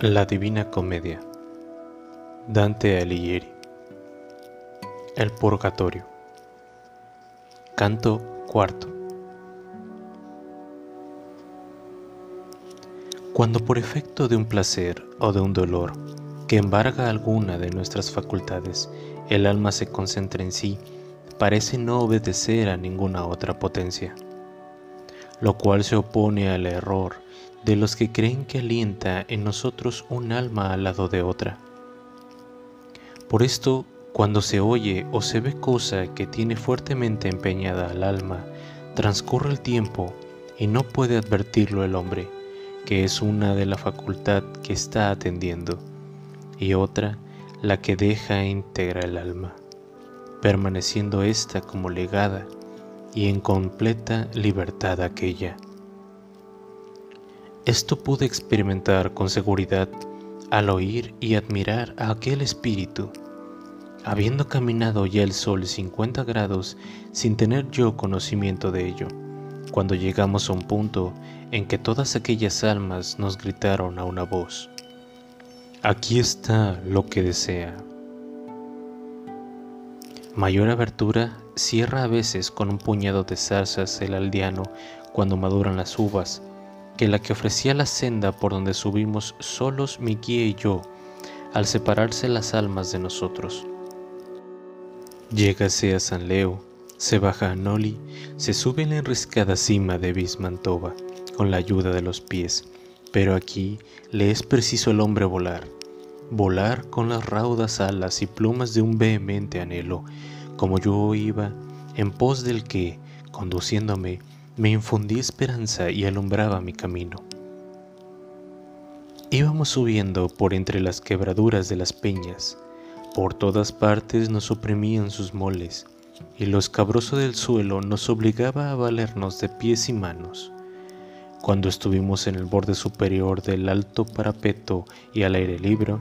La Divina Comedia. Dante Alighieri. El Purgatorio. Canto cuarto. Cuando por efecto de un placer o de un dolor que embarga alguna de nuestras facultades, el alma se concentra en sí, parece no obedecer a ninguna otra potencia, lo cual se opone al error de los que creen que alienta en nosotros un alma al lado de otra. Por esto, cuando se oye o se ve cosa que tiene fuertemente empeñada al alma, transcurre el tiempo y no puede advertirlo el hombre, que es una de la facultad que está atendiendo, y otra la que deja integra el alma, permaneciendo ésta como legada y en completa libertad aquella. Esto pude experimentar con seguridad al oír y admirar a aquel espíritu, habiendo caminado ya el sol 50 grados sin tener yo conocimiento de ello, cuando llegamos a un punto en que todas aquellas almas nos gritaron a una voz, aquí está lo que desea. Mayor abertura cierra a veces con un puñado de zarzas el aldeano cuando maduran las uvas, que la que ofrecía la senda por donde subimos solos mi guía y yo, al separarse las almas de nosotros. Llegase a San Leo, se baja a Noli, se sube en la enriscada cima de Bismantova, con la ayuda de los pies, pero aquí le es preciso al hombre volar, volar con las raudas alas y plumas de un vehemente anhelo, como yo iba en pos del que, conduciéndome, me infundía esperanza y alumbraba mi camino. Íbamos subiendo por entre las quebraduras de las peñas, por todas partes nos oprimían sus moles, y lo escabroso del suelo nos obligaba a valernos de pies y manos. Cuando estuvimos en el borde superior del alto parapeto y al aire libre,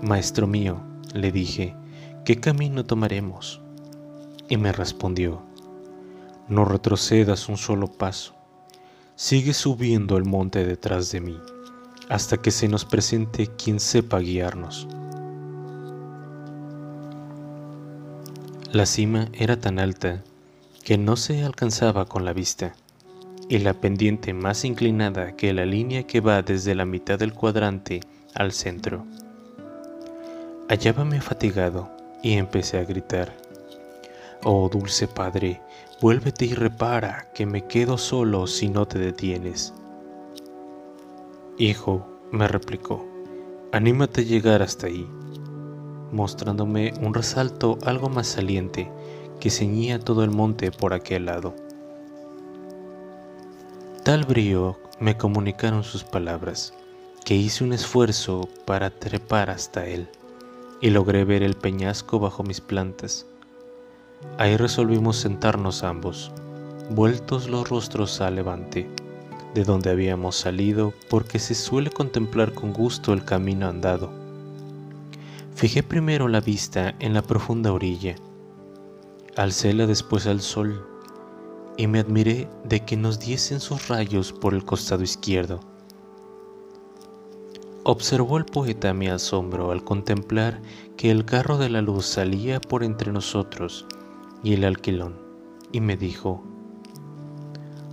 Maestro mío, le dije, ¿qué camino tomaremos? Y me respondió, no retrocedas un solo paso. Sigue subiendo el monte detrás de mí, hasta que se nos presente quien sepa guiarnos. La cima era tan alta que no se alcanzaba con la vista, y la pendiente más inclinada que la línea que va desde la mitad del cuadrante al centro. Hallábame fatigado y empecé a gritar. Oh dulce Padre, Vuélvete y repara, que me quedo solo si no te detienes. Hijo, me replicó, anímate a llegar hasta ahí, mostrándome un resalto algo más saliente que ceñía todo el monte por aquel lado. Tal brío me comunicaron sus palabras, que hice un esfuerzo para trepar hasta él, y logré ver el peñasco bajo mis plantas Ahí resolvimos sentarnos ambos, vueltos los rostros al levante, de donde habíamos salido, porque se suele contemplar con gusto el camino andado. Fijé primero la vista en la profunda orilla, alcéla después al sol, y me admiré de que nos diesen sus rayos por el costado izquierdo. Observó el poeta mi asombro al contemplar que el carro de la luz salía por entre nosotros, y el alquilón, y me dijo,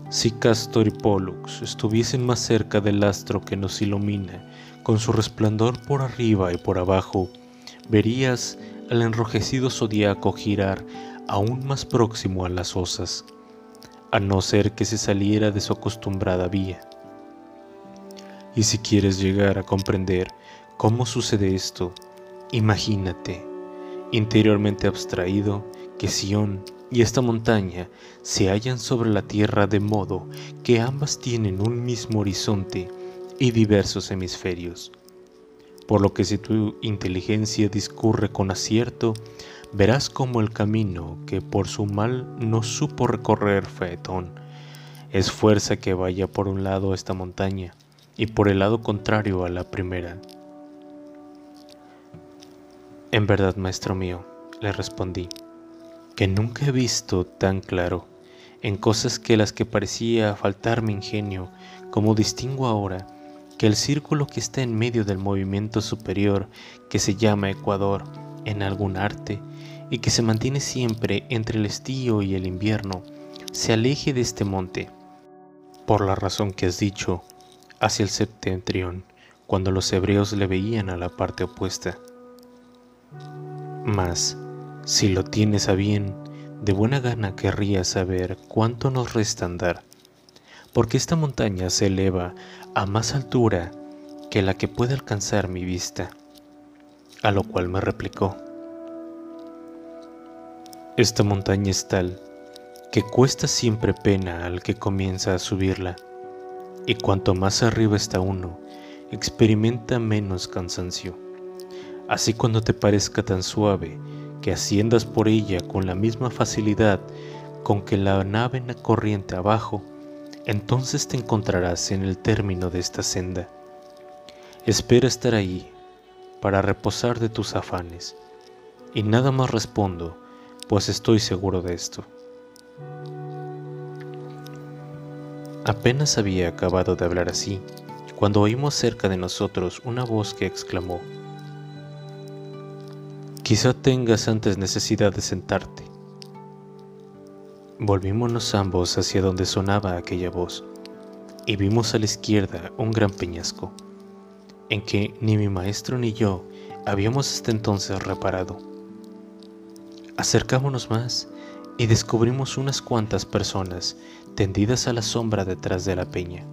si Castor y Pollux estuviesen más cerca del astro que nos ilumina, con su resplandor por arriba y por abajo, verías al enrojecido zodiaco girar aún más próximo a las osas, a no ser que se saliera de su acostumbrada vía. Y si quieres llegar a comprender cómo sucede esto, imagínate, interiormente abstraído, que Sión y esta montaña se hallan sobre la tierra de modo que ambas tienen un mismo horizonte y diversos hemisferios. Por lo que si tu inteligencia discurre con acierto, verás como el camino que por su mal no supo recorrer Faetón es fuerza que vaya por un lado esta montaña y por el lado contrario a la primera. En verdad, maestro mío, le respondí, que nunca he visto tan claro en cosas que las que parecía faltar mi ingenio, como distingo ahora, que el círculo que está en medio del movimiento superior, que se llama Ecuador en algún arte, y que se mantiene siempre entre el estío y el invierno, se aleje de este monte, por la razón que has dicho, hacia el septentrión, cuando los hebreos le veían a la parte opuesta. Mas, si lo tienes a bien, de buena gana querría saber cuánto nos resta andar, porque esta montaña se eleva a más altura que la que puede alcanzar mi vista. A lo cual me replicó, esta montaña es tal que cuesta siempre pena al que comienza a subirla, y cuanto más arriba está uno, experimenta menos cansancio. Así cuando te parezca tan suave que asciendas por ella con la misma facilidad con que la nave en la corriente abajo, entonces te encontrarás en el término de esta senda. Espera estar ahí para reposar de tus afanes, y nada más respondo pues estoy seguro de esto. Apenas había acabado de hablar así, cuando oímos cerca de nosotros una voz que exclamó, Quizá tengas antes necesidad de sentarte. Volvímonos ambos hacia donde sonaba aquella voz, y vimos a la izquierda un gran peñasco, en que ni mi maestro ni yo habíamos hasta entonces reparado. Acercámonos más y descubrimos unas cuantas personas tendidas a la sombra detrás de la peña,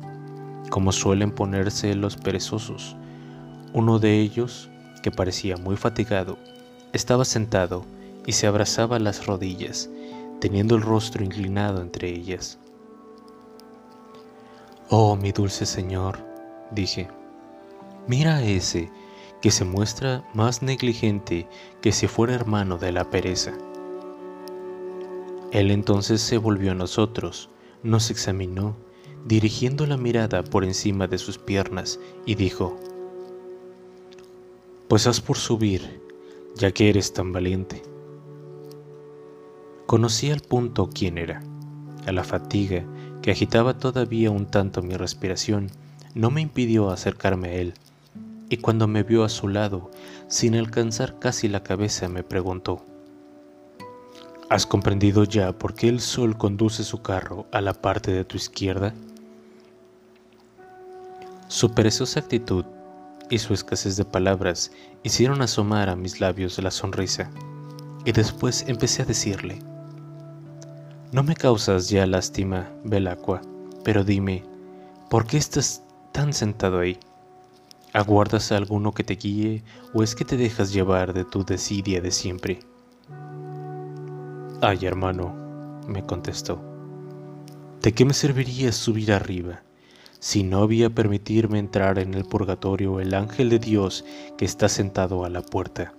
como suelen ponerse los perezosos. Uno de ellos, que parecía muy fatigado, estaba sentado y se abrazaba las rodillas, teniendo el rostro inclinado entre ellas. Oh, mi dulce Señor, dije, mira a ese que se muestra más negligente que si fuera hermano de la pereza. Él entonces se volvió a nosotros, nos examinó, dirigiendo la mirada por encima de sus piernas, y dijo, Pues haz por subir, ya que eres tan valiente. Conocí al punto quién era. A la fatiga, que agitaba todavía un tanto mi respiración, no me impidió acercarme a él y cuando me vio a su lado, sin alcanzar casi la cabeza, me preguntó, ¿Has comprendido ya por qué el sol conduce su carro a la parte de tu izquierda? Su perezosa actitud y su escasez de palabras hicieron asomar a mis labios la sonrisa, y después empecé a decirle, No me causas ya lástima, Belacqua, pero dime, ¿por qué estás tan sentado ahí? ¿Aguardas a alguno que te guíe o es que te dejas llevar de tu desidia de siempre? Ay, hermano, me contestó, ¿de qué me serviría subir arriba si no había permitirme entrar en el purgatorio el ángel de Dios que está sentado a la puerta?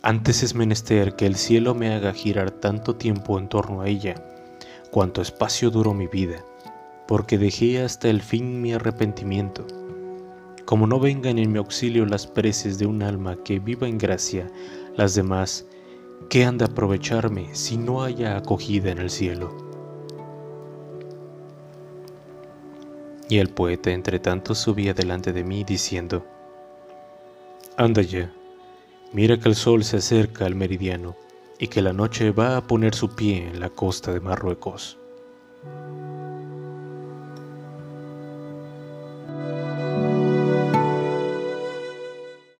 Antes es menester que el cielo me haga girar tanto tiempo en torno a ella, cuanto espacio duró mi vida, porque dejé hasta el fin mi arrepentimiento como no vengan en mi auxilio las preces de un alma que viva en gracia, las demás, ¿qué han de aprovecharme si no haya acogida en el cielo? Y el poeta entre tanto subía delante de mí diciendo, Anda ya, mira que el sol se acerca al meridiano y que la noche va a poner su pie en la costa de Marruecos.